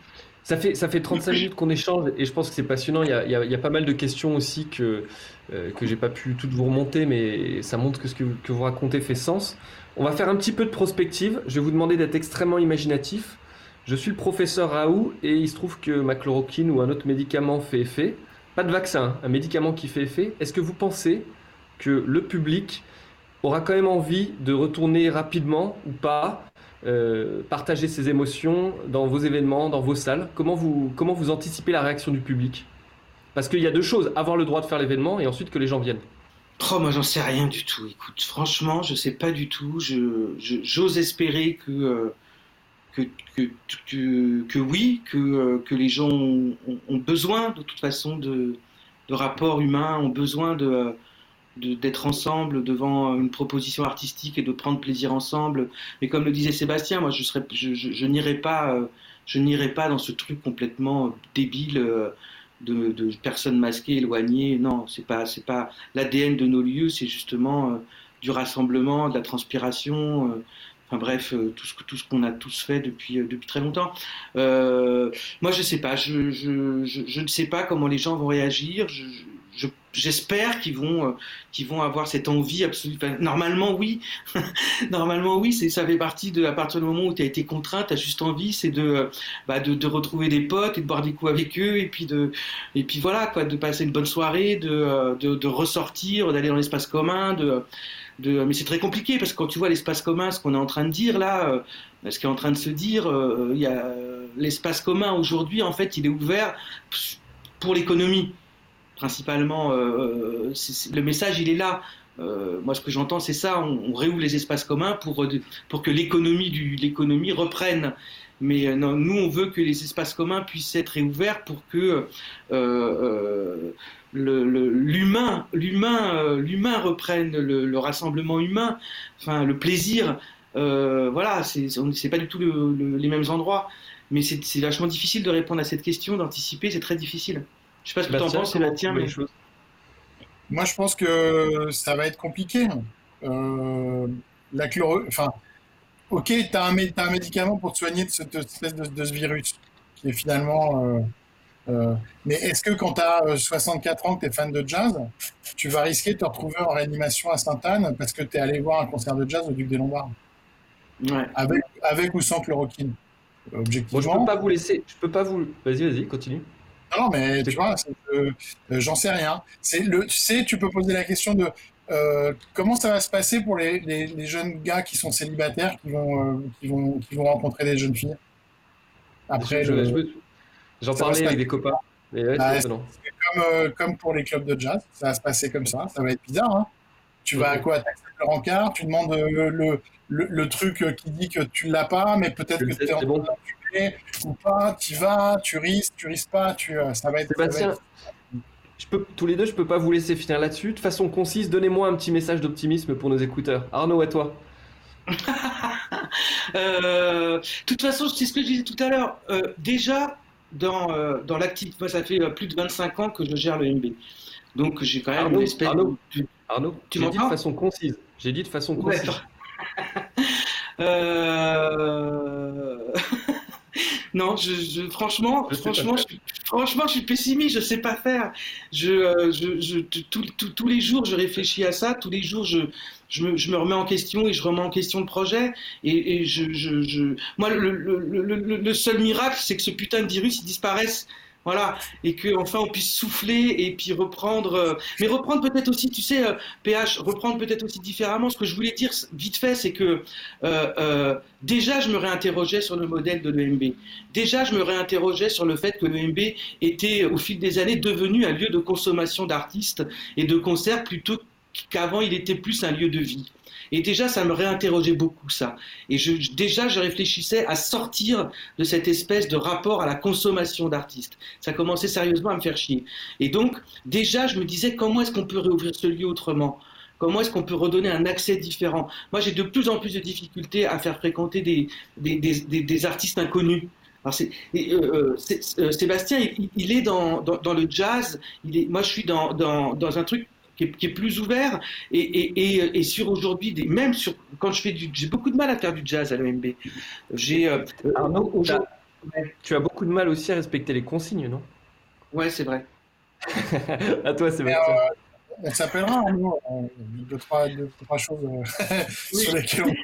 Ça fait, ça fait 35 minutes qu'on échange et je pense que c'est passionnant. Il y, a, il, y a, pas mal de questions aussi que, euh, que j'ai pas pu toutes vous remonter, mais ça montre que ce que, que, vous racontez fait sens. On va faire un petit peu de prospective. Je vais vous demander d'être extrêmement imaginatif. Je suis le professeur Raoult et il se trouve que ma chloroquine ou un autre médicament fait effet. Pas de vaccin, un médicament qui fait effet. Est-ce que vous pensez que le public aura quand même envie de retourner rapidement ou pas euh, partager ses émotions dans vos événements, dans vos salles Comment vous, comment vous anticipez la réaction du public? Parce qu'il y a deux choses, avoir le droit de faire l'événement et ensuite que les gens viennent. Oh, moi j'en sais rien du tout. Écoute, franchement, je sais pas du tout. J'ose je, espérer que, euh, que, que, que, oui, que, euh, que les gens ont, ont, besoin de toute façon de, de rapports humains, ont besoin de, d'être ensemble devant une proposition artistique et de prendre plaisir ensemble. Mais comme le disait Sébastien, moi je n'irai pas, euh, je pas dans ce truc complètement débile euh, de, de personnes masquées, éloignées. Non, c'est pas, pas l'ADN de nos lieux, c'est justement euh, du rassemblement, de la transpiration. Enfin bref, tout ce, qu'on a tous fait depuis, depuis très longtemps. moi, je sais pas. Je, ne sais pas comment les gens vont réagir. J'espère qu'ils vont, euh, qu'ils vont avoir cette envie absolue. normalement, oui. normalement, oui. Ça fait partie de, à partir du moment où tu as été contraint, tu as juste envie, c'est de, euh, bah, de, retrouver des potes et de boire des coups avec eux. Et puis, de, et puis voilà, quoi, de passer une bonne soirée, de, euh, de, ressortir, d'aller dans l'espace commun. Mais c'est très compliqué parce que quand tu vois l'espace commun, ce qu'on est en train de dire là, ce qui est en train de se dire, il y a, l'espace commun aujourd'hui, en fait, il est ouvert pour l'économie principalement, euh, euh, le message, il est là. Euh, moi, ce que j'entends, c'est ça. On, réouvre les espaces communs pour, que l'économie reprenne. Mais nous, on veut que les espaces communs puissent être réouverts pour que l'humain, l'humain, l'humain reprenne le, rassemblement humain, enfin le plaisir. voilà, c'est pas du tout les mêmes endroits. Mais c'est vachement difficile de répondre à cette question, d'anticiper, c'est très difficile. Je sais pas ce que tu en penses, Sébastien, mais. Moi, je pense que ça va être compliqué. Euh, la chloro... Enfin, ok, tu as, un médicament pour te soigner de, ce, de, ce virus, qui est finalement. Euh, euh, mais est-ce que quand tu as 64 ans, que tu es fan de jazz, tu vas risquer de te retrouver en réanimation à Sainte-Anne parce que tu es allé voir un concert de jazz au Duc des Lombards? Ouais. avec, avec ou sans chloroquine Objectivement. je peux pas vous laisser. Je peux pas vous. Vas-y, vas-y, continue. Non, mais tu vois, euh, j'en sais rien. C'est le, tu sais, tu peux poser la question de euh, comment ça va se passer pour les, les, jeunes gars qui sont célibataires, qui vont, euh, qui vont, qui vont rencontrer des jeunes filles. Après, j'en parlais avec des copains. Bah, comme, comme pour les clubs de jazz, ça va se passer comme ça. Ça va être bizarre. Hein. tu vas à quoi? Le rencard, tu demandes le, le, le, truc qui dit que tu l'as pas, mais peut-être que tu es en train ou pas, tu vas, tu risques, tu risques pas, tu, euh, ça va être. Sébastien, Je peux, tous les deux, je peux pas vous laisser finir là-dessus. De façon concise, donnez-moi un petit message d'optimisme pour nos écouteurs. Arnaud, à toi. Euh, de toute façon, c'est ce que je disais tout à l'heure. Euh, déjà, dans, dans l'activité, moi, ça fait plus de 25 ans que je gère le MB. Donc, j'ai quand même une espèce Arnaud, de... Arnaud tu dit de façon concise. J'ai dit de façon concise. euh... non, je, franchement, franchement, je, franchement, je suis pessimiste, je sais pas faire. Je, euh, je, tous les jours, je réfléchis à ça. Tous les jours, je, je me, je, me, remets en question et je remets en question le projet. Et, et je, je, moi, le, le, le, le seul miracle, c'est que ce putain de virus, il disparaisse voilà, et que enfin on puisse souffler et puis reprendre, euh, mais reprendre peut-être aussi, tu sais, PH, euh, reprendre peut-être aussi différemment. Ce que je voulais dire vite fait, c'est que euh, déjà je me réinterrogeais sur le modèle de l'EMB. Déjà je me réinterrogeais sur le fait que l'EMB était au fil des années devenu un lieu de consommation d'artistes et de concerts plutôt qu'avant il était plus un lieu de vie. Et déjà, ça me réinterrogeait beaucoup ça. Et déjà, je réfléchissais à sortir de cette espèce de rapport à la consommation d'artistes. Ça commençait sérieusement à me faire chier. Et donc, déjà, je me disais comment est-ce qu'on peut réouvrir ce lieu autrement? Comment est-ce qu'on peut redonner un accès différent? Moi, j'ai de plus en plus de difficultés à faire fréquenter des, des, des, des artistes inconnus. Alors euh, euh, Sébastien, il, est dans, dans, le jazz. Moi, je suis dans, dans un truc qui est, plus ouvert et, et, et, sur aujourd'hui, même sur quand je fais du, j'ai beaucoup de mal à faire du jazz à l'OMB. J'ai euh, Arnaud, tu as beaucoup de mal aussi à respecter les consignes, non? Ouais, c'est vrai. à toi, Sébastien. Euh, on s'appellera, hein, nous, deux, trois, deux, trois choses euh, sur lesquelles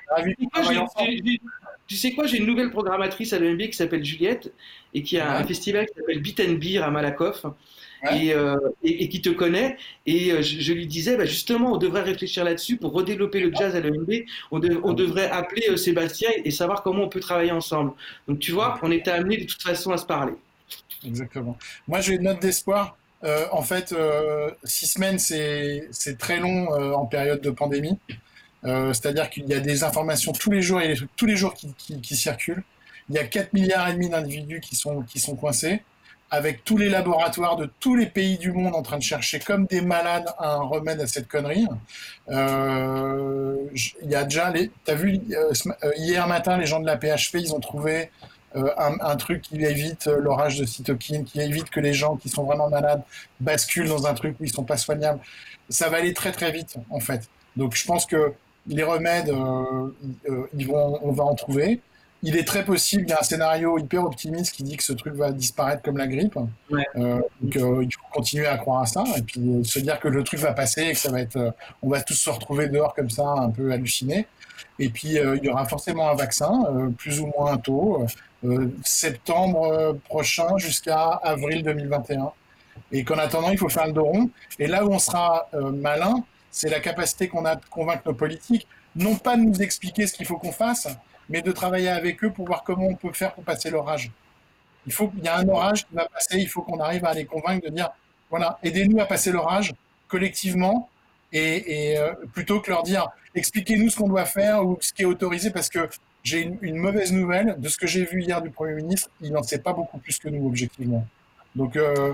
on est Tu sais quoi, j'ai une nouvelle programmatrice à l'EMB qui s'appelle Juliette et qui a un festival qui s'appelle Beat and Beer à Malakoff. Euh, et, qui te connaît. Et euh, je, lui disais, bah, justement, on devrait réfléchir là-dessus pour redévelopper le jazz à l'EMB. On, on, devrait appeler euh, Sébastien et savoir comment on peut travailler ensemble. Donc, tu vois, on était amené de toute façon à se parler. Exactement. Moi, j'ai une note d'espoir. en fait, six semaines, c'est très long en période de pandémie. C'est-à-dire qu'il y a des informations tous les jours et tous les jours qui, qui, qui circulent. Il y a 4 milliards et demi d'individus qui sont, qui sont coincés avec tous les laboratoires de tous les pays du monde en train de chercher comme des malades un remède à cette connerie. Euh, il y a déjà les, t'as vu euh, euh, hier matin les gens de la PHP ils ont trouvé un, truc qui évite l'orage de cytokine, qui évite que les gens qui sont vraiment malades basculent dans un truc où ils sont pas soignables. Ça va aller très très vite en fait. Donc je pense que les remèdes, ils vont, on va en trouver il est très possible, il y a un scénario hyper optimiste qui dit que ce truc va disparaître comme la grippe. Euh, donc euh, il faut continuer à croire à ça et puis euh, se dire que le truc va passer et que ça va être, on va tous se retrouver dehors comme ça, un peu hallucinés. Et puis il y aura forcément un vaccin, plus ou moins tôt, septembre prochain jusqu'à avril 2021. Et qu'en attendant, il faut faire le dos rond. Et là où on sera malin, c'est la capacité qu'on a de convaincre nos politiques, non pas de nous expliquer ce qu'il faut qu'on fasse, mais de travailler avec eux pour voir comment on peut faire pour passer l'orage. Il faut qu'il y a un orage qui va passer, il faut qu'on arrive à les convaincre de dire voilà, aidez-nous à passer l'orage collectivement et, euh, plutôt que leur dire expliquez-nous ce qu'on doit faire ou ce qui est autorisé parce que j'ai une, mauvaise nouvelle de ce que j'ai vu hier du Premier ministre, il n'en sait pas beaucoup plus que nous objectivement. Donc euh,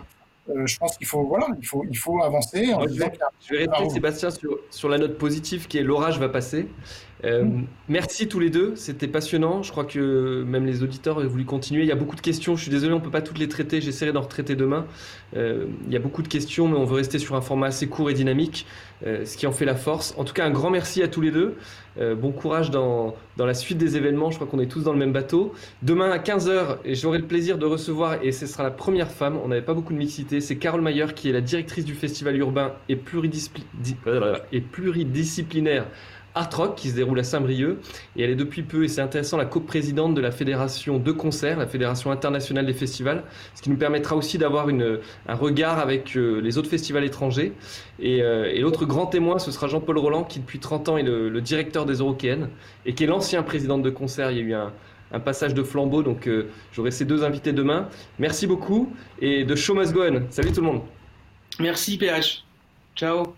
euh, je pense qu'il faut, voilà, il faut, il faut avancer. je, vais, répéter, Sébastien, sur, sur, la note positive qui est l'orage va passer. Euh, merci tous les deux, c'était passionnant. Je crois que même les auditeurs ont voulu continuer. Il y a beaucoup de questions. Je suis désolé, on peut pas toutes les traiter. J'essaierai d'en retraiter demain. Euh, il y a beaucoup de questions, mais on veut rester sur un format assez court et dynamique, euh, ce qui en fait la force. En tout cas, un grand merci à tous les deux. bon courage dans, dans, la suite des événements. Je crois qu'on est tous dans le même bateau. Demain à 15h, j'aurai le plaisir de recevoir, et ce sera la première femme, on n'avait pas beaucoup de mixité, c'est Carole Mayer qui est la directrice du festival urbain et, et pluridisciplinaire Art Rock qui se déroule à Saint-Brieuc et elle est depuis peu, et c'est intéressant, la coprésidente de la fédération de concerts, la fédération internationale des festivals, ce qui nous permettra aussi d'avoir un regard avec euh, les autres festivals étrangers. Euh, et, l'autre grand témoin, ce sera Jean-Paul Roland qui depuis 30 ans est le, directeur des Eurokéennes et qui est l'ancien président de concert. Il y a eu un, passage de flambeau, donc euh, j'aurai ces deux invités demain. Merci beaucoup et de Show Must. Salut tout le monde. Merci PH. Ciao.